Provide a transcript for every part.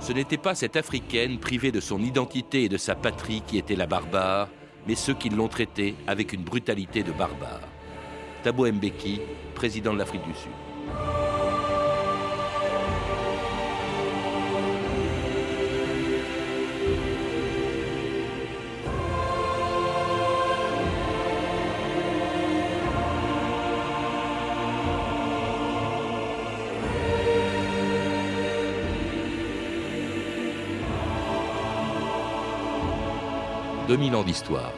Ce n'était pas cette Africaine privée de son identité et de sa patrie qui était la barbare, mais ceux qui l'ont traitée avec une brutalité de barbare. Thabo Mbeki, président de l'Afrique du Sud. 2000 ans d'histoire.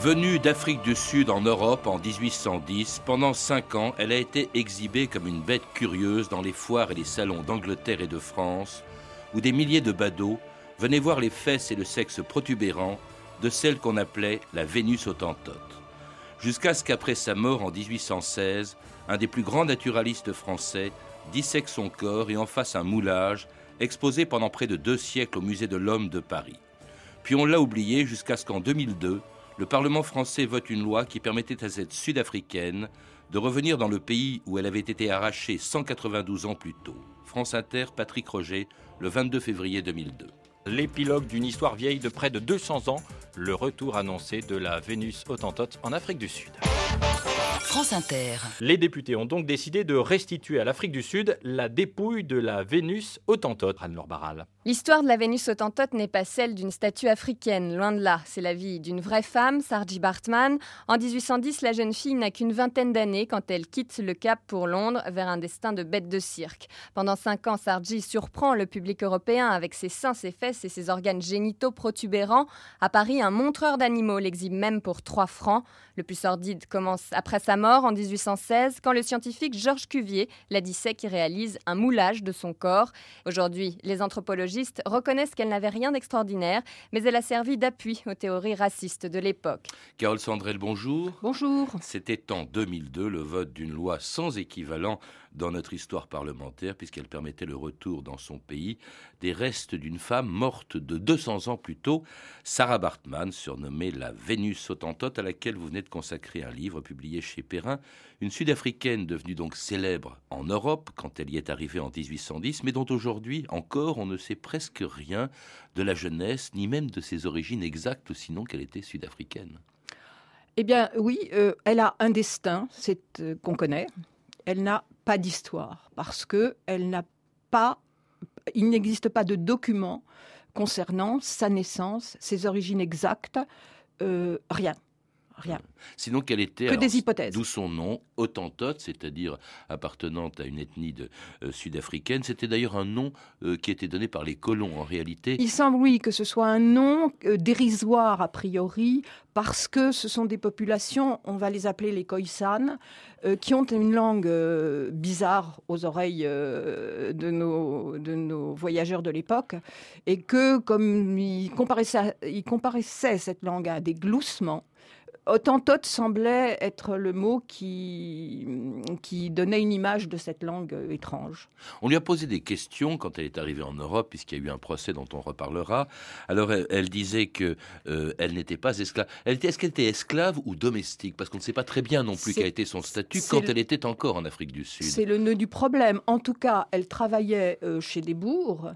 Venue d'Afrique du Sud en Europe en 1810, pendant cinq ans, elle a été exhibée comme une bête curieuse dans les foires et les salons d'Angleterre et de France, où des milliers de badauds venaient voir les fesses et le sexe protubérant de celle qu'on appelait la Vénus autantote jusqu'à ce qu'après sa mort en 1816, un des plus grands naturalistes français dissèque son corps et en fasse un moulage exposé pendant près de deux siècles au musée de l'homme de Paris. Puis on l'a oublié jusqu'à ce qu'en 2002, le Parlement français vote une loi qui permettait à cette Sud-Africaine de revenir dans le pays où elle avait été arrachée 192 ans plus tôt. France Inter, Patrick Roger, le 22 février 2002 l'épilogue d'une histoire vieille de près de 200 ans, le retour annoncé de la Vénus Autantote en Afrique du Sud. France Inter. Les députés ont donc décidé de restituer à l'Afrique du Sud la dépouille de la Vénus Autantote, Anne-Laure Barral. L'histoire de la Vénus Autantote n'est pas celle d'une statue africaine, loin de là. C'est la vie d'une vraie femme, Sarji Bartman. En 1810, la jeune fille n'a qu'une vingtaine d'années quand elle quitte le Cap pour Londres vers un destin de bête de cirque. Pendant cinq ans, Sarji surprend le public européen avec ses seins, ses fesses et ses organes génitaux protubérants. À Paris, un montreur d'animaux l'exhibe même pour 3 francs. Le plus sordide commence après sa mort en 1816, quand le scientifique Georges Cuvier la dissèque et réalise un moulage de son corps. Aujourd'hui, les anthropologistes reconnaissent qu'elle n'avait rien d'extraordinaire, mais elle a servi d'appui aux théories racistes de l'époque. Carole Sandrel, bonjour. Bonjour. C'était en 2002 le vote d'une loi sans équivalent dans notre histoire parlementaire, puisqu'elle permettait le retour dans son pays des restes d'une femme morte de 200 ans plus tôt, Sarah Bartman, surnommée la Vénus autantote, à laquelle vous venez de consacrer un livre publié chez Perrin, une Sud-Africaine devenue donc célèbre en Europe quand elle y est arrivée en 1810, mais dont aujourd'hui encore on ne sait presque rien de la jeunesse, ni même de ses origines exactes, sinon qu'elle était sud-africaine. Eh bien oui, euh, elle a un destin, c'est euh, qu'on connaît. Elle n'a pas d'histoire parce que elle n'a pas, il n'existe pas de document concernant sa naissance, ses origines exactes, euh, rien rien. Sinon, quelle était que des hypothèses D'où son nom, Autantote, c'est-à-dire appartenant à une ethnie euh, sud-africaine. C'était d'ailleurs un nom euh, qui était donné par les colons en réalité. Il semble oui que ce soit un nom euh, dérisoire a priori parce que ce sont des populations, on va les appeler les Khoisan, qui ont une langue bizarre aux oreilles de nos, de nos voyageurs de l'époque et que comme ils ils comparaissaient cette langue à des gloussements Autantote semblait être le mot qui, qui donnait une image de cette langue étrange. On lui a posé des questions quand elle est arrivée en Europe, puisqu'il y a eu un procès dont on reparlera. Alors elle, disait que euh, elle n'était pas esclave. Elle était, est-ce qu'elle était esclave ou domestique? Parce qu'on ne sait pas très bien non plus quel était son statut quand elle était encore en Afrique du Sud. C'est le nœud du problème. En tout cas, elle travaillait euh, chez des bourgs.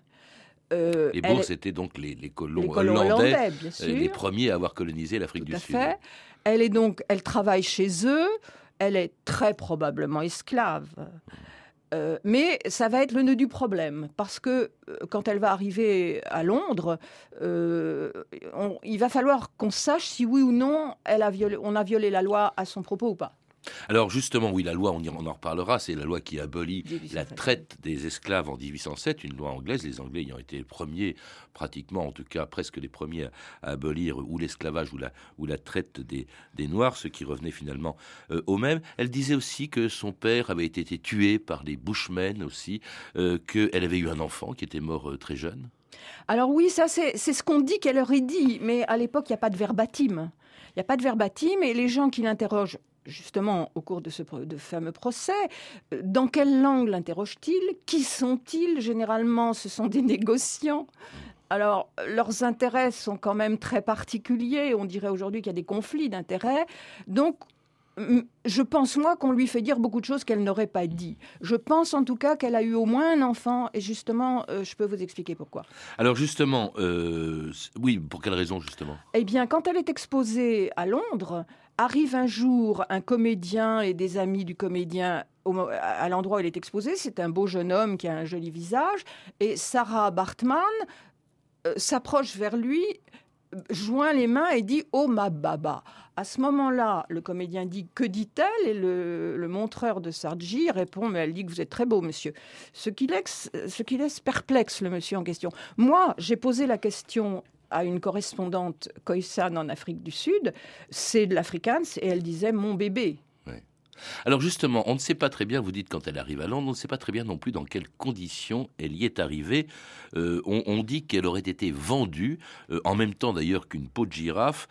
Euh, les bourgs, c'était donc les, colons, hollandais, les premiers à avoir colonisé l'Afrique du Sud. Fait. Elle est donc, elle travaille chez eux. Elle est très probablement esclave. Euh, mais ça va être le nœud du problème, parce que euh, quand elle va arriver à Londres, euh, il va falloir qu'on sache si oui ou non elle a violé, on a violé la loi à son propos ou pas. Alors justement, oui, la loi, on, en reparlera, c'est la loi qui abolit la traite des esclaves en 1807, une loi anglaise, les Anglais ayant été les premiers, pratiquement en tout cas presque les premiers à, abolir ou l'esclavage ou la, ou la traite des, Noirs, ce qui revenait finalement euh, au même. Elle disait aussi que son père avait été tué par les Bushmen aussi, euh, qu'elle avait eu un enfant qui était mort euh, très jeune. Alors oui, ça c'est ce qu'on dit qu'elle aurait dit, mais à l'époque il n'y a pas de verbatim. Il n'y a pas de verbatim et les gens qui l'interrogent justement au cours de ce fameux procès. Euh, dans quelle langue l'interroge-t-il? Qui sont-ils? Généralement, ce sont des négociants. Alors, leurs intérêts sont quand même très particuliers. On dirait aujourd'hui qu'il y a des conflits d'intérêts. Donc, je pense, moi, qu'on lui fait dire beaucoup de choses qu'elle n'aurait pas dit. Je pense en tout cas qu'elle a eu au moins un enfant, et justement, euh, je peux vous expliquer pourquoi. Alors justement, euh, oui, pour quelle raison justement? Eh bien, quand elle est exposée à Londres, arrive un jour un comédien et des amis du comédien à l'endroit où elle est exposée. C'est un beau jeune homme qui a un joli visage, et Sarah Bartman euh, s'approche vers lui joint les mains et dit Oh ma baba. À ce moment-là, le comédien dit Que dit-elle? Et le, montreur de Sargi répond Mais elle dit que vous êtes très beau, monsieur. Ce qui, laisse, ce qui laisse perplexe le monsieur en question. Moi, j'ai posé la question à une correspondante Khoisan en Afrique du Sud, c'est de l'Afrikaans, et elle disait Mon bébé. Alors justement, on ne sait pas très bien, vous dites quand elle arrive à Londres, on ne sait pas très bien non plus dans quelles conditions elle y est arrivée. Euh, on, dit qu'elle aurait été vendue, euh, en même temps d'ailleurs qu'une peau de girafe,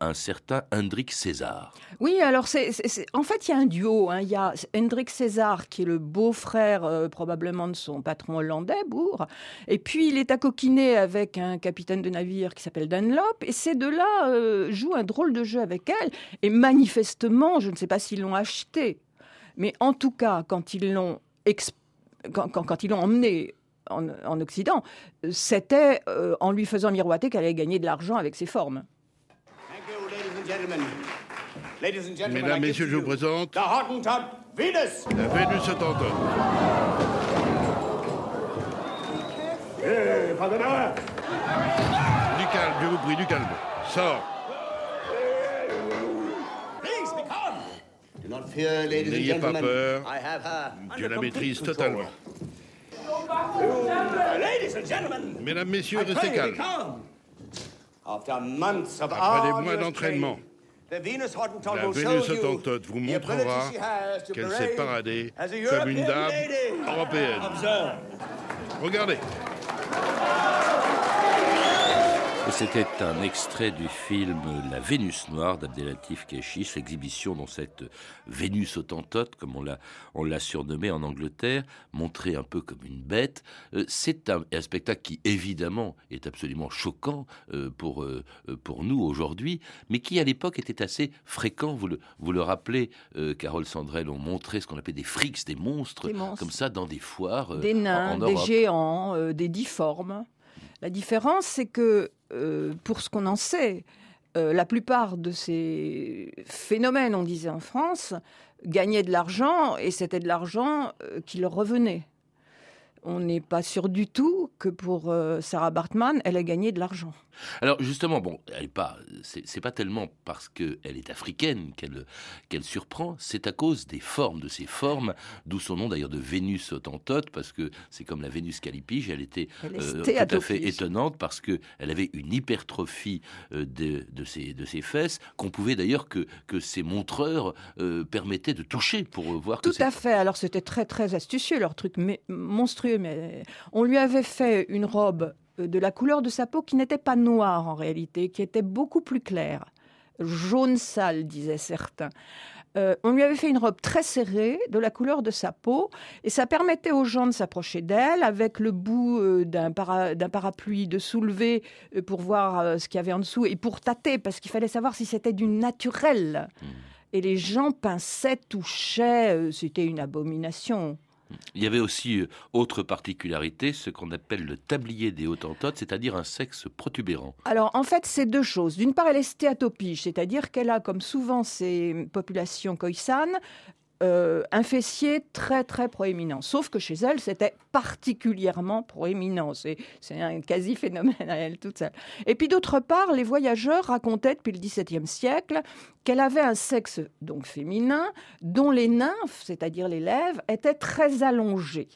un certain Hendrik César. Oui, alors c'est, en fait il y a un duo. Hein. Il y a Hendrik César qui est le beau-frère euh, probablement de son patron hollandais, Bourg, et puis il est à coquiner avec un capitaine de navire qui s'appelle Dunlop, et ces deux-là jouent un drôle de jeu avec elle, et manifestement, je ne sais pas s'ils l'ont acheté, mais en tout cas, quand ils l'ont quand, quand, ils l'ont emmené en, Occident, c'était euh, en lui faisant miroiter qu'elle allait gagner de l'argent avec ses formes. Mesdames, Messieurs, je vous présente la Vénus Hottentot. Du calme, je vous prie, du calme. Sors. N'ayez pas peur. Je la maîtrise totalement. Mesdames, Messieurs, restez calmes. Après des mois d'entraînement, la Vénus Hottentot vous montrera qu'elle s'est paradée comme une dame européenne. Regardez. C'était un extrait du film La Vénus noire d'Abdelatif Kechiche, l'exhibition dans cette Vénus autantote, comme on l'a, on l'a surnommée en Angleterre, montrée un peu comme une bête. Euh, c'est un, spectacle qui, évidemment, est absolument choquant euh, pour, euh, pour nous aujourd'hui, mais qui, à l'époque, était assez fréquent. Vous le, vous le rappelez, Carole Sandrel, on montrait ce qu'on appelait des frics, des monstres, comme ça, dans des foires. des nains, des géants, des difformes. La différence, c'est que, euh, pour ce qu'on en sait, euh, la plupart de ces phénomènes, on disait en France, gagnaient de l'argent et c'était de l'argent euh, qui leur revenait on n'est pas sûr du tout que pour Sarah Bartman, elle ait gagné de l'argent. Alors justement, bon, elle est pas, c'est pas tellement parce qu'elle est africaine qu'elle qu'elle surprend, c'est à cause des formes, de ses formes, d'où son nom d'ailleurs de Vénus autantote, parce que c'est comme la Vénus calipige, elle était euh, tout à fait étonnante parce que elle avait une hypertrophie euh, de, de, ses, de ses fesses qu'on pouvait d'ailleurs que, que ses montreurs permettaient de toucher pour voir tout à fait. Alors c'était très très astucieux leur truc mais monstrueux mais on lui avait fait une robe euh, de la couleur de sa peau qui n'était pas noire en réalité, qui était beaucoup plus claire. Jaune sale, disaient certains. Euh, on lui avait fait une robe très serrée, de la couleur de sa peau, et ça permettait aux gens de s'approcher d'elle avec le bout euh, d'un, parapluie, de soulever pour voir ce qu'il y avait en dessous et pour tâter, parce qu'il fallait savoir si c'était du naturel. Mmh. Et les gens pinçaient, touchaient, c'était une abomination. Il y avait aussi euh, autre particularité, ce qu'on appelle le tablier des Hottentotes, c'est-à-dire un sexe protubérant. Alors en fait, c'est deux choses. D'une part, elle est stéatopiche, c'est-à-dire qu'elle a, comme souvent ces populations khoisanes, euh, un fessier très très proéminent. Sauf que chez elle, c'était particulièrement proéminent. C'est, un quasi-phénomène à elle toute seule. Et puis d'autre part, les voyageurs racontaient depuis le XVIIe siècle qu'elle avait un sexe donc féminin dont les nymphes, c'est-à-dire les lèvres, étaient très allongées.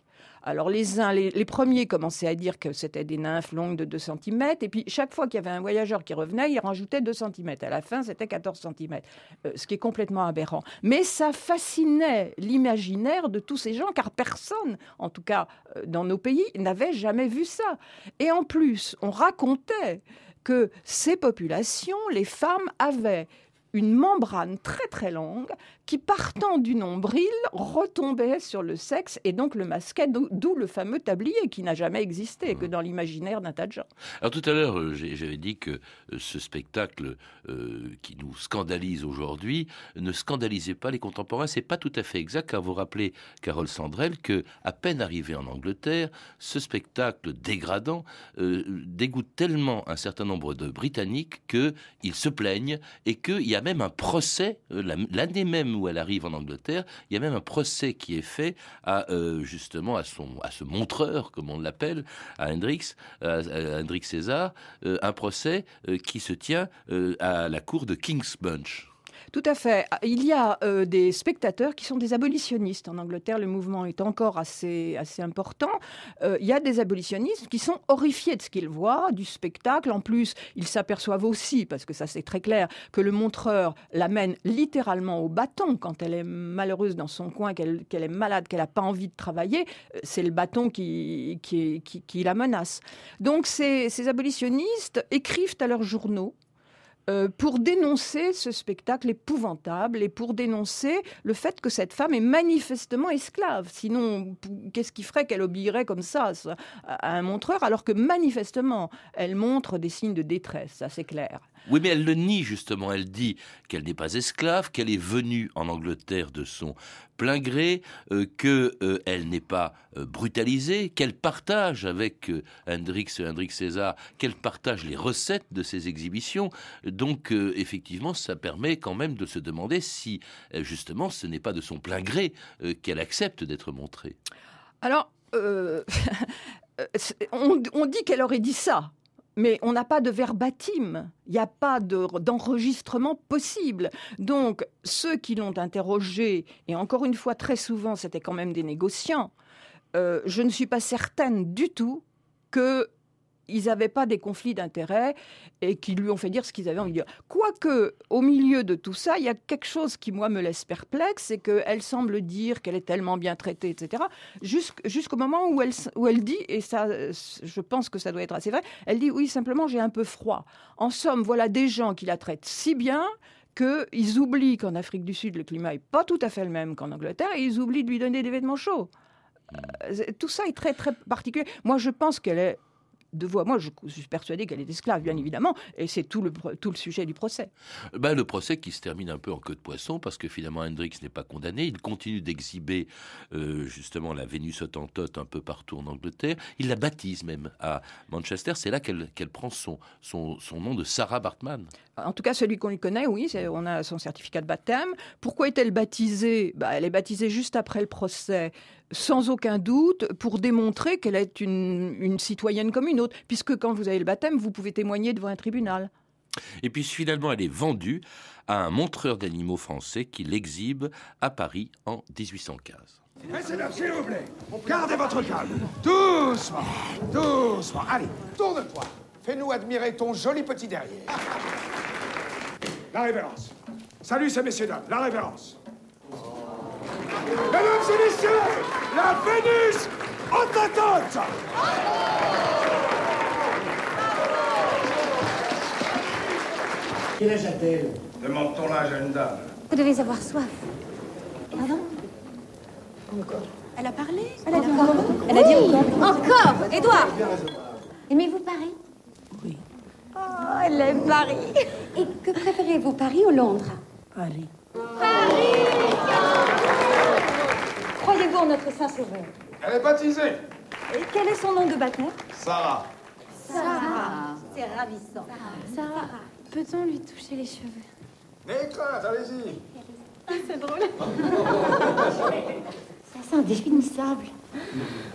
Alors les uns, les, premiers commençaient à dire que c'était des nymphes longues de 2 cm, et puis chaque fois qu'il y avait un voyageur qui revenait, il rajoutait 2 cm. À la fin, c'était 14 cm, euh, ce qui est complètement aberrant. Mais ça fascinait l'imaginaire de tous ces gens, car personne, en tout cas euh, dans nos pays, n'avait jamais vu ça. Et en plus, on racontait que ces populations, les femmes avaient une membrane très très longue qui, partant du nombril, retombait sur le sexe et donc le masquait, d'où le fameux tablier qui n'a jamais existé que dans l'imaginaire d'un tas de gens. Alors tout à l'heure, euh, j'avais dit que euh, ce spectacle euh, qui nous scandalise aujourd'hui ne scandalisait pas les contemporains. C'est pas tout à fait exact, car vous rappelez, Carole Sandrel, que à peine arrivé en Angleterre, ce spectacle dégradant dégoûte tellement un certain nombre de Britanniques qu'ils se plaignent et qu'il y a même un procès, euh, l'année même où elle arrive en Angleterre, il y a même un procès qui est fait à euh, justement à son ce montreur, comme on l'appelle, à Hendrix, à, Hendrix César, euh, un procès qui se tient à la cour de King's Bunch. Tout à fait. Il y a euh, des spectateurs qui sont des abolitionnistes. En Angleterre, le mouvement est encore assez, assez important. Euh, il y a des abolitionnistes qui sont horrifiés de ce qu'ils voient, du spectacle. En plus, ils s'aperçoivent aussi, parce que ça c'est très clair, que le montreur l'amène littéralement au bâton quand elle est malheureuse dans son coin, qu'elle est malade, qu'elle n'a pas envie de travailler. Euh, c'est le bâton qui, qui, qui, la menace. Donc ces abolitionnistes écrivent à leurs journaux euh, pour dénoncer ce spectacle épouvantable et pour dénoncer le fait que cette femme est manifestement esclave. Sinon, qu'est-ce qui ferait qu'elle obéirait comme ça à un montreur alors que manifestement elle montre des signes de détresse, ça c'est clair. Oui, mais elle le nie justement. Elle dit qu'elle n'est pas esclave, qu'elle est venue en Angleterre de son plein gré, euh, qu'elle euh, n'est pas euh, brutalisée, qu'elle partage avec Hendrix, Hendrix César, qu'elle partage les recettes de ses exhibitions. Donc, effectivement, ça permet quand même de se demander si, justement, ce n'est pas de son plein gré qu'elle accepte d'être montrée. Alors, on dit qu'elle aurait dit ça mais on n'a pas de verbatim, il n'y a pas d'enregistrement possible. Donc, ceux qui l'ont interrogé, et encore une fois, très souvent, c'était quand même des négociants, euh, je ne suis pas certaine du tout que ils n'avaient pas des conflits d'intérêts et qui lui ont fait dire ce qu'ils avaient envie de dire. Quoique, au milieu de tout ça, il y a quelque chose qui, moi, me laisse perplexe, c'est qu'elle semble dire qu'elle est tellement bien traitée, etc., jusqu'au moment où elle, où elle dit, et ça, je pense que ça doit être assez vrai, elle dit, oui, simplement, j'ai un peu froid. En somme, voilà des gens qui la traitent si bien qu'ils oublient qu'en Afrique du Sud, le climat n'est pas tout à fait le même qu'en Angleterre, et ils oublient de lui donner des vêtements chauds. Euh, tout ça est très, très particulier. Moi, je pense qu'elle est de voix. Moi, je, suis persuadé qu'elle est esclave, bien évidemment, et c'est tout le, tout le sujet du procès. Ben, le procès qui se termine un peu en queue de poisson, parce que finalement, Hendrix n'est pas condamné. Il continue d'exhiber euh, justement la Vénus autantote un peu partout en Angleterre. Il la baptise même à Manchester. C'est là qu'elle prend son, son, son, nom de Sarah Bartman. En tout cas, celui qu'on lui connaît, oui, on a son certificat de baptême. Pourquoi est-elle baptisée? Bah, Elle est baptisée juste après le procès sans aucun doute pour démontrer qu'elle est une, citoyenne comme une autre, puisque quand vous avez le baptême, vous pouvez témoigner devant un tribunal. Et puis finalement, elle est vendue à un montreur d'animaux français qui l'exhibe à Paris en 1815. s'il vous plaît, gardez votre calme. Doucement, doucement. Allez, tourne-toi. Fais-nous admirer ton joli petit derrière. La révérence. Salut ces messieurs dames, la révérence. Mesdames et messieurs, la Vénus Autantote Quel âge a-t-elle Demande ton âge à une dame. Vous devez avoir soif. Pardon? Encore. Elle a parlé? Elle a dit encore. Elle a dit encore. Encore Édouard. Aimez-vous Paris? Oui. Oh, elle aime Paris. Et que préférez-vous, Paris ou Londres? Paris. Paris Croyez-vous en notre Saint-Sauveur Elle est baptisée. Et quel est son nom de baptême? Sarah. Sarah. C'est ravissant. Sarah, peut-on lui toucher les cheveux? N'ayez crainte, allez-y. Ah, c'est drôle. Ça c'est indéfinissable.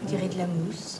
On dirait de la mousse.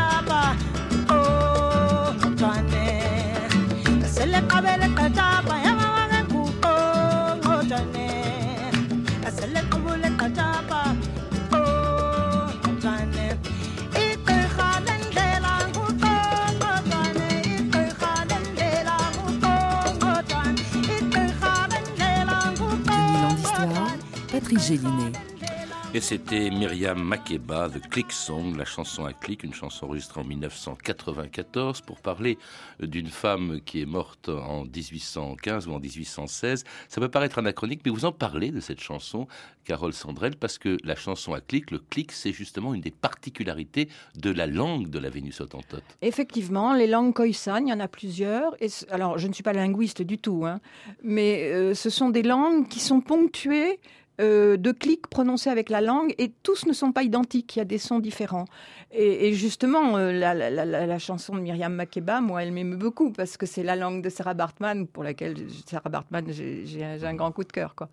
Gélinet. Et c'était Myriam Makeba de Click Song, la chanson à clic, une chanson enregistrée en 1994 pour parler d'une femme qui est morte en 1815 ou en 1816. Ça peut paraître anachronique, mais vous en parlez de cette chanson, Carole Sandrel, parce que la chanson à clic, le clic, c'est justement une des particularités de la langue de la Vénus autantote. Effectivement, les langues khoisan, il y en a plusieurs. Et alors, je ne suis pas linguiste du tout, hein, mais euh, ce sont des langues qui sont ponctuées euh, de clics prononcés avec la langue et tous ne sont pas identiques, il y a des sons différents. Et, justement, euh, la, chanson de Myriam Makeba, moi, elle m'aime beaucoup parce que c'est la langue de Sarah Bartman pour laquelle Sarah Bartman, j'ai un grand coup de cœur. Quoi.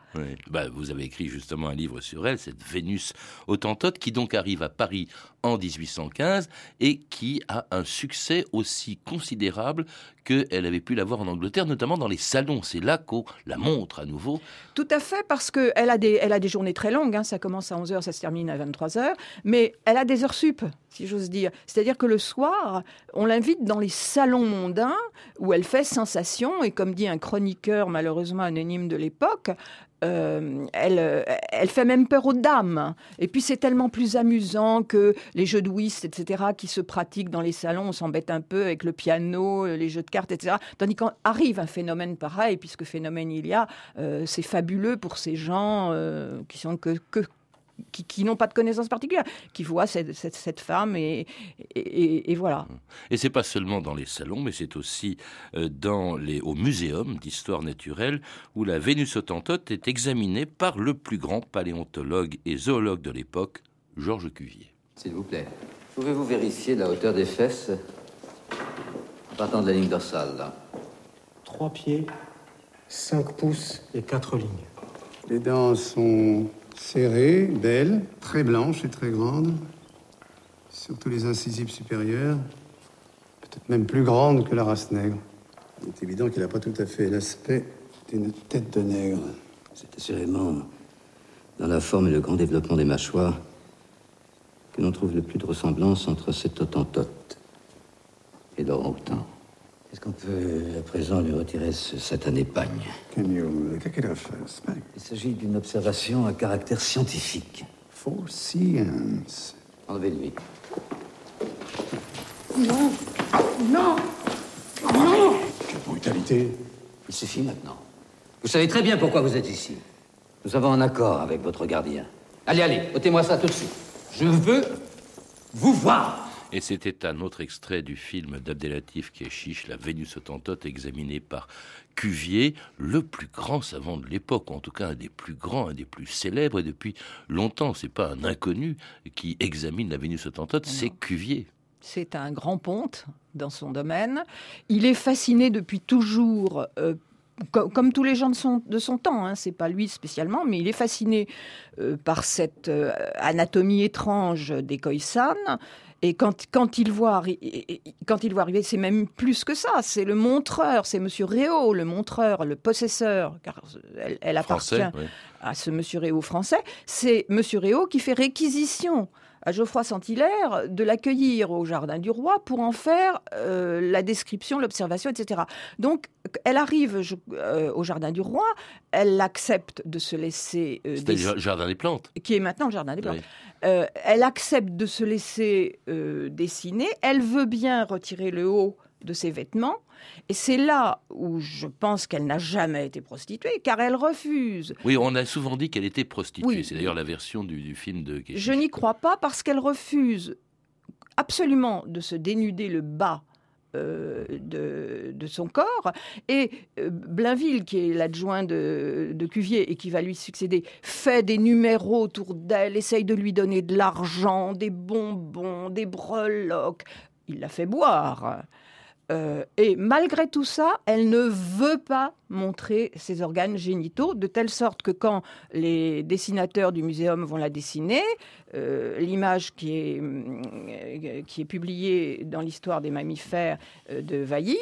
Bah, vous avez écrit justement un livre sur elle, cette Vénus autantote, qui donc arrive à Paris en 1815 et qui a un succès aussi considérable qu'elle avait pu l'avoir en Angleterre, notamment dans les salons. C'est là qu'on la montre à nouveau. Tout à fait, parce qu'elle a, des, elle a des journées très longues. Hein. Ça commence à 11h, ça se termine à 23h. Mais elle a des heures sup si j'ose dire. C'est-à-dire que le soir, on l'invite dans les salons mondains où elle fait sensation, et comme dit un chroniqueur malheureusement anonyme de l'époque, euh, elle, elle fait même peur aux dames. Et puis c'est tellement plus amusant que les jeux de whist, etc., qui se pratiquent dans les salons. On s'embête un peu avec le piano, les jeux de cartes, etc. Tandis quand arrive un phénomène pareil, puisque phénomène il y a, euh, c'est fabuleux pour ces gens euh, qui sont que, que, qui, n'ont pas de connaissances particulières, qui voient cette, cette, femme et, et, et, voilà. Et c'est pas seulement dans les salons, mais c'est aussi euh, dans les, au muséum d'histoire naturelle où la Vénus autantote est examinée par le plus grand paléontologue et zoologue de l'époque, Georges Cuvier. S'il vous plaît, pouvez-vous vérifier la hauteur des fesses? En partant de la ligne dorsale Trois pieds, cinq pouces et quatre lignes. Les dents sont serrée, belle, très blanche et très grande, surtout les incisives supérieures, peut-être même plus grande que la race nègre. Il est évident qu'il n'a pas tout à fait l'aspect d'une tête de nègre. C'est assurément dans la forme et le grand développement des mâchoires que l'on trouve le plus de ressemblance entre cet autantote et l'orang-outan. Est-ce qu'on peut à présent lui retirer ce satané pagne Can you take it off, Il s'agit d'une observation à caractère scientifique. For science. Enlevez-lui. Non Non Non Quelle brutalité Il suffit maintenant. Vous savez très bien pourquoi vous êtes ici. Nous avons un accord avec votre gardien. Allez, allez, ôtez-moi ça tout de suite. Je veux vous voir. Et c'était un autre extrait du film d'Abdelatif Keshish, La Vénus autantote, examiné par Cuvier, le plus grand savant de l'époque, en tout cas un des plus grands, un des plus célèbres, et depuis longtemps, c'est pas un inconnu qui examine la Vénus autantote, c'est Cuvier. C'est un grand ponte dans son domaine. Il est fasciné depuis toujours euh, comme, tous les gens de son, de son temps, hein, c'est pas lui spécialement, mais il est fasciné euh, par cette euh, anatomie étrange des Khoisan. Et quand, quand, il voit, quand il voit arriver, c'est même plus que ça. C'est le montreur, c'est Monsieur Réau, le montreur, le possesseur, car elle, appartient à ce Monsieur Réau français. C'est Monsieur Réau qui fait réquisition à Geoffroy Saint-Hilaire de l'accueillir au Jardin du Roi pour en faire euh, la description, l'observation, etc. Donc, elle arrive euh, au Jardin du Roi, elle accepte de se laisser... Euh, C'était le Jardin des Plantes. Qui est maintenant le Jardin des Plantes. elle accepte de se laisser dessiner, elle veut bien retirer le haut de ses vêtements, et c'est là où je pense qu'elle n'a jamais été prostituée, car elle refuse. Oui, on a souvent dit qu'elle était prostituée. C'est d'ailleurs la version du, film de Je n'y crois pas parce qu'elle refuse absolument de se dénuder le bas euh, de, son corps. Et euh, Blainville, qui est l'adjoint de, de, Cuvier et qui va lui succéder, fait des numéros autour d'elle, essaye de lui donner de l'argent, des bonbons, des breloques. Il la fait boire. Euh, et malgré tout ça, elle ne veut pas montrer ses organes génitaux, de telle sorte que quand les dessinateurs du muséum vont la dessiner, euh, l'image qui est, euh, qui est publiée dans l'histoire des mammifères de Vailly,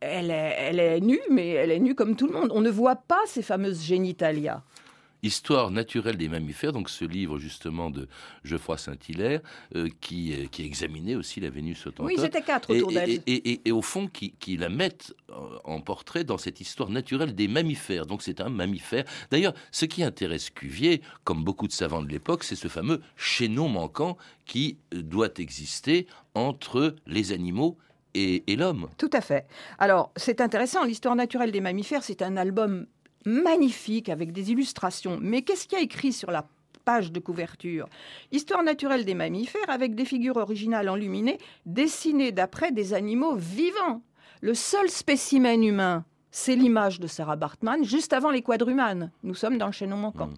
elle est, elle est nue, mais elle est nue comme tout le monde. On ne voit pas ces fameuses génitalia. Histoire naturelle des mammifères, donc ce livre justement de Geoffroy Saint-Hilaire, euh, qui, euh, qui examinait aussi la Vénus autantote. Oui, quatre autour d'elle. Et, et, et, au fond, qui, qui, la mettent en portrait dans cette histoire naturelle des mammifères. Donc c'est un mammifère. D'ailleurs, ce qui intéresse Cuvier, comme beaucoup de savants de l'époque, c'est ce fameux chaînon manquant qui euh, doit exister entre les animaux et, et l'homme. Tout à fait. Alors, c'est intéressant, l'histoire naturelle des mammifères, c'est un album magnifique avec des illustrations. Mais qu'est-ce qu'il y a écrit sur la page de couverture? Histoire naturelle des mammifères avec des figures originales enluminées dessinées d'après des animaux vivants. Le seul spécimen humain, c'est l'image de Sarah Bartman juste avant les quadrumanes. Nous sommes dans le chaînon manquant. Mmh.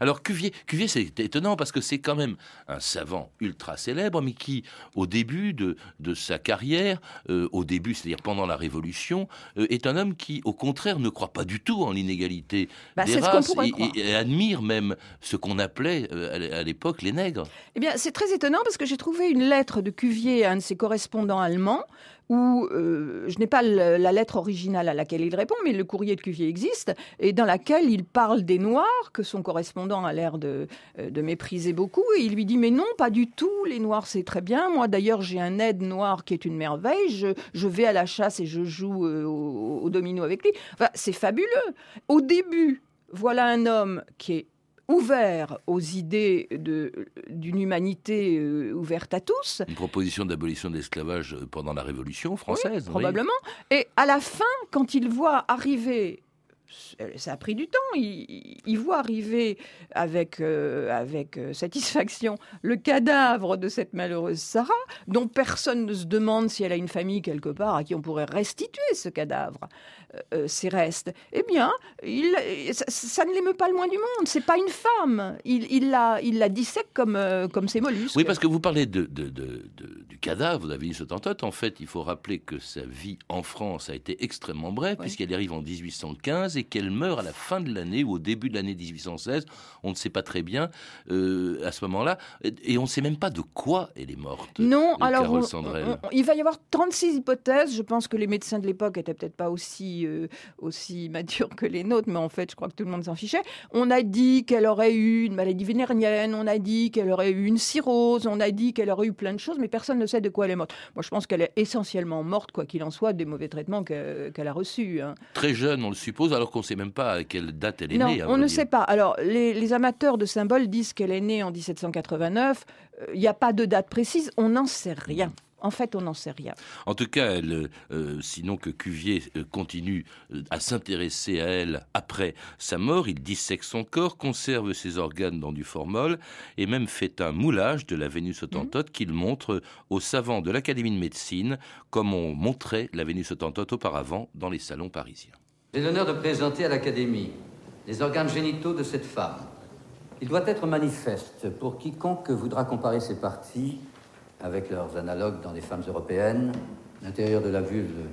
Alors Cuvier, Cuvier c'est étonnant parce que c'est quand même un savant ultra célèbre, mais qui, au début de, de sa carrière, euh, au début, c'est-à-dire pendant la Révolution, euh, est un homme qui, au contraire, ne croit pas du tout en l'inégalité bah, des races et, et, et, admire même ce qu'on appelait euh, à l'époque les nègres. Eh bien, c'est très étonnant parce que j'ai trouvé une lettre de Cuvier à un de ses correspondants allemands où euh, je n'ai pas la lettre originale à laquelle il répond, mais le courrier de Cuvier existe, et dans laquelle il parle des Noirs, que son correspondant a l'air de, euh, de, mépriser beaucoup, et il lui dit mais non, pas du tout, les Noirs c'est très bien, moi d'ailleurs j'ai un aide noir qui est une merveille, je, je, vais à la chasse et je joue euh, au, au domino avec lui. Enfin, c'est fabuleux. Au début, voilà un homme qui est ouvert aux idées d'une humanité euh, ouverte à tous. Une proposition d'abolition de l'esclavage pendant la Révolution française. Oui, probablement. Oui. Et à la fin, quand il voit arriver ça a pris du temps. Il, il voit arriver avec, euh, avec euh, satisfaction le cadavre de cette malheureuse Sarah, dont personne ne se demande si elle a une famille quelque part à qui on pourrait restituer ce cadavre, euh, ses restes. Eh bien, il, ça, ça, ne l'émeut pas le moins du monde. C'est pas une femme. Il, il, la, il la dissèque comme, euh, comme ses mollusques. Oui, parce que vous parlez de, de, de, du cadavre de la Vénus Autantote. En fait, il faut rappeler que sa vie en France a été extrêmement brève, oui. puisqu'elle arrive en 1815 et qu'elle meurt à la fin de l'année ou au début de l'année 1816. On ne sait pas très bien euh, à ce moment-là. Et on ne sait même pas de quoi elle est morte. Non, alors on, on, il va y avoir 36 hypothèses. Je pense que les médecins de l'époque étaient peut-être pas aussi, euh, aussi matures que les nôtres, mais en fait, je crois que tout le monde s'en fichait. On a dit qu'elle aurait eu une maladie vénérienne, on a dit qu'elle aurait eu une cirrhose, on a dit qu'elle aurait eu plein de choses, mais personne ne sait de quoi elle est morte. Moi, je pense qu'elle est essentiellement morte, quoi qu'il en soit, des mauvais traitements qu'elle qu a reçus. Hein. Très jeune, on le suppose, alors qu'on ne sait même pas à quelle date elle est non, née. on ne dire. sait pas. Alors, les, les, amateurs de symboles disent qu'elle est née en 1789. Il n'y a pas de date précise, on n'en sait rien. En fait, on n'en sait rien. En tout cas, elle, euh, sinon que Cuvier euh, continue euh, à s'intéresser à elle après sa mort, il dissèque son corps, conserve ses organes dans du formol et même fait un moulage de la Vénus autantote mmh. qu'il montre aux savants de l'Académie de médecine, comme on montrait la Vénus autantote auparavant dans les salons parisiens. J'ai l'honneur de présenter à l'Académie les organes génitaux de cette femme. Il doit être manifeste pour quiconque voudra comparer ces parties avec leurs analogues dans les femmes européennes. L'intérieur de la vulve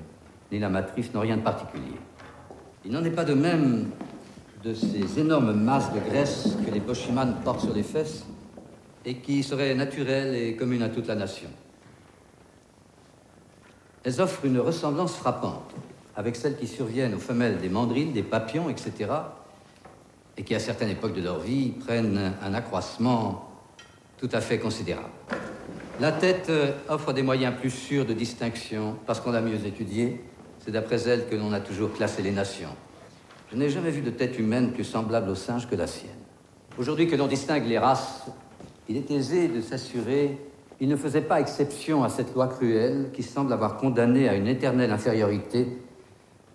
ni la matrice n'ont rien de particulier. Il n'en est pas de même de ces énormes masses de graisse que les Boschimans portent sur les fesses et qui seraient naturelles et communes à toute la nation. Elles offrent une ressemblance frappante avec celles qui surviennent aux femelles des mandrilles, des papillons, etc., et qui, à certaines époques de leur vie, prennent un accroissement tout à fait considérable. La tête offre des moyens plus sûrs de distinction parce qu'on l'a mieux étudiée. C'est d'après elle que l'on a toujours classé les nations. Je n'ai jamais vu de tête humaine plus semblable au singe que la sienne. Aujourd'hui que l'on distingue les races, il est aisé de s'assurer il ne faisait pas exception à cette loi cruelle qui semble avoir condamné à une éternelle infériorité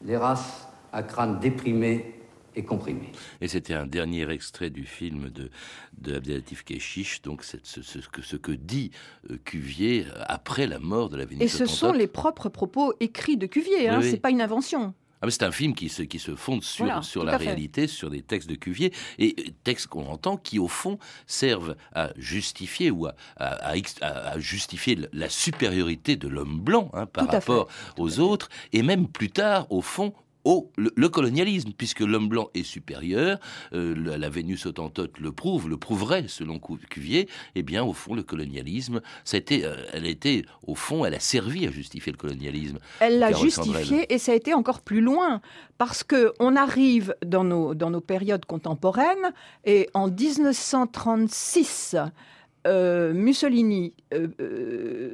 les races à crâne déprimé et comprimé. Et c'était un dernier extrait du film de, de Abdelatif Keshish, donc ce, ce, ce, que, ce que dit euh, Cuvier après la mort de la Vénus Et ce sont les propres propos écrits de Cuvier, hein, oui, oui. c'est pas une invention. Ah, c'est un film qui se, qui se fonde sur, voilà, sur la réalité, sur des textes de Cuvier, et textes qu'on entend qui, au fond, servent à justifier ou à, à, à, à justifier la supériorité de l'homme blanc hein, par rapport aux autres, et même plus tard, au fond, au le, colonialisme, puisque l'homme blanc est supérieur, euh, la, Vénus autantote le prouve, le prouverait selon Cuvier, eh bien au fond le colonialisme, été, euh, elle a été, au fond, elle a servi à justifier le colonialisme. Elle l'a justifié et ça a été encore plus loin, parce que on arrive dans nos, dans nos périodes contemporaines et en 1936, euh, Mussolini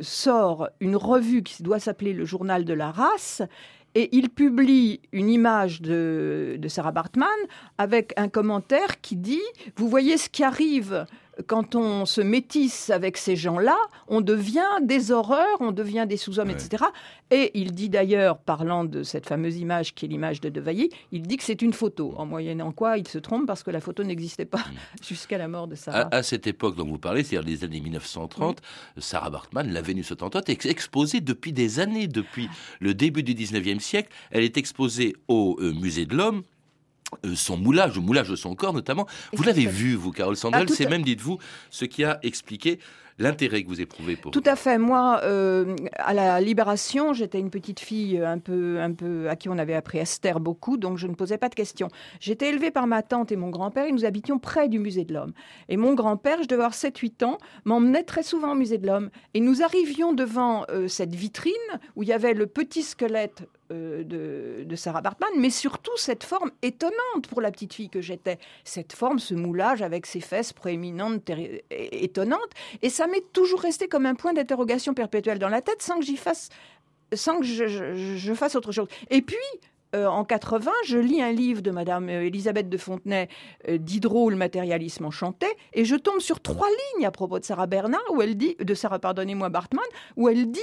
sort une revue qui doit s'appeler le Journal de la race et il publie une image de, Sarah Bartman avec un commentaire qui dit Vous voyez ce qui arrive quand on se métisse avec ces gens-là, on devient des horreurs, on devient des sous-hommes, etc. Et il dit d'ailleurs, parlant de cette fameuse image qui est l'image de Devailly, il dit que c'est une photo, en moyenne en quoi il se trompe parce que la photo n'existait pas mm. jusqu'à la mort de Sarah. À, cette époque dont vous parlez, c'est-à-dire les années 1930, Sarah Bartman, la Vénus autantote, est exposée depuis des années, depuis le début du 19e siècle. Elle est exposée au euh, Musée de l'Homme, son moulage, le moulage de son corps notamment. Vous l'avez vu, vous, Carole Sandel, ah, c'est même, dites-vous, ce qui a expliqué l'intérêt que vous éprouvez pour. Tout à fait. Moi, euh, à la Libération, j'étais une petite fille un peu, un peu à qui on avait appris Esther beaucoup, donc je ne posais pas de questions. J'étais élevée par ma tante et mon grand-père et nous habitions près du musée de l'Homme. Et mon grand-père, je devais avoir 7-8 ans, m'emmenait très souvent au musée de l'Homme. Et nous arrivions devant euh, cette vitrine où il y avait le petit squelette euh, de, Sarah Bartman, mais surtout cette forme étonnante pour la petite fille que j'étais. Cette forme, ce moulage avec ses fesses proéminentes, étonnantes. Et ça m'est toujours resté comme un point d'interrogation perpétuel dans la tête sans que j'y fasse, sans que je, fasse autre chose. Et puis, euh, en 80, je lis un livre de Madame euh, Elisabeth de Fontenay, Diderot, le matérialisme enchanté, et je tombe sur trois lignes à propos de Sarah Bernard, où elle dit, de Sarah, pardonnez-moi, Bartman, où elle dit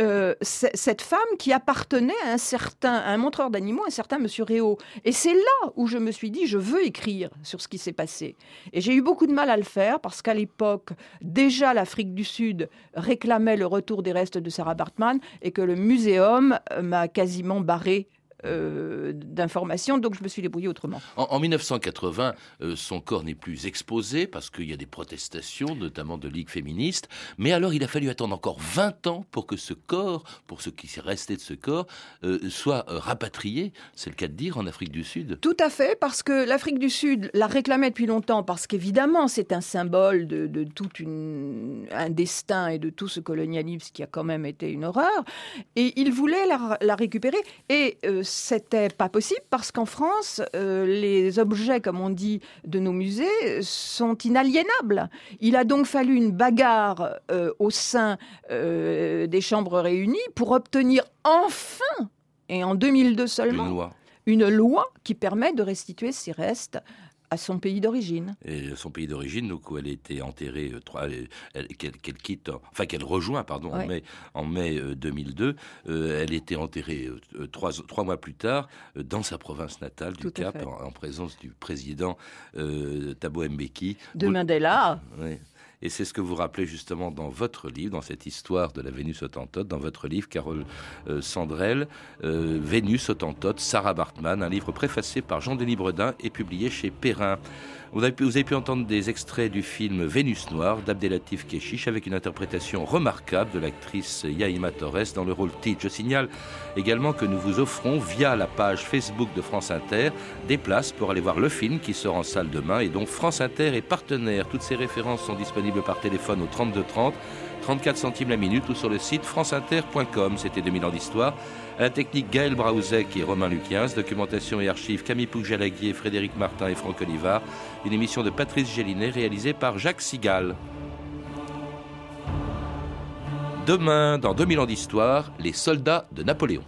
euh, cette femme qui appartenait à un certain, un montreur d'animaux, un certain Monsieur Réau. Et c'est là où je me suis dit, je veux écrire sur ce qui s'est passé. Et j'ai eu beaucoup de mal à le faire parce qu'à l'époque, déjà l'Afrique du Sud réclamait le retour des restes de Sarah Bartman et que le muséum m'a quasiment barré euh, d'informations, donc je me suis débrouillée autrement. En, 1980, euh, son corps n'est plus exposé parce qu'il y a des protestations, notamment de Ligue féministe, mais alors il a fallu attendre encore 20 ans pour que ce corps, pour ce qui s'est resté de ce corps, euh, soit rapatrié, c'est le cas de dire, en Afrique du Sud. Tout à fait, parce que l'Afrique du Sud la réclamait depuis longtemps, parce qu'évidemment c'est un symbole de, tout une, un destin et de tout ce colonialisme qui a quand même été une horreur, et il voulait la, la récupérer, et c'était pas possible parce qu'en France, euh, les objets, comme on dit, de nos musées sont inaliénables. Il a donc fallu une bagarre euh, au sein euh, des chambres réunies pour obtenir enfin, et en 2002 seulement, une loi qui permet de restituer ces restes à son pays d'origine. Et son pays d'origine, donc où elle était enterrée, euh, qu'elle quitte, enfin qu'elle rejoint, pardon, en mai, en mai 2002, euh, euh, elle était enterrée trois, trois mois plus tard dans sa province natale du Cap, en, présence du président Thabo Mbeki. De Mandela. Oui. Et c'est ce que vous rappelez justement dans votre livre, dans cette histoire de la Vénus autantote, dans votre livre, Carole euh, Sandrel, euh, Vénus autantote, Sarah Bartman, un livre préfacé par Jean-Denis Bredin et publié chez Perrin. Vous avez, pu, entendre des extraits du film Vénus Noire d'Abdelatif Keshish avec une interprétation remarquable de l'actrice Yaima Torres dans le rôle titre. Je signale également que nous vous offrons via la page Facebook de France Inter des places pour aller voir le film qui sort en salle demain et dont France Inter est partenaire. Toutes ces références sont disponibles par téléphone au 32 30, 34 centimes la minute ou sur le site franceinter.com. C'était 2000 ans d'histoire. La technique Gaël Braouzek et Romain Luquiens, documentation et archives Camille Poujalaguier, Frédéric Martin et Franck Olivard, une émission de Patrice Gélinet réalisée par Jacques Sigal. Demain, dans 2000 ans d'histoire, les soldats de Napoléon.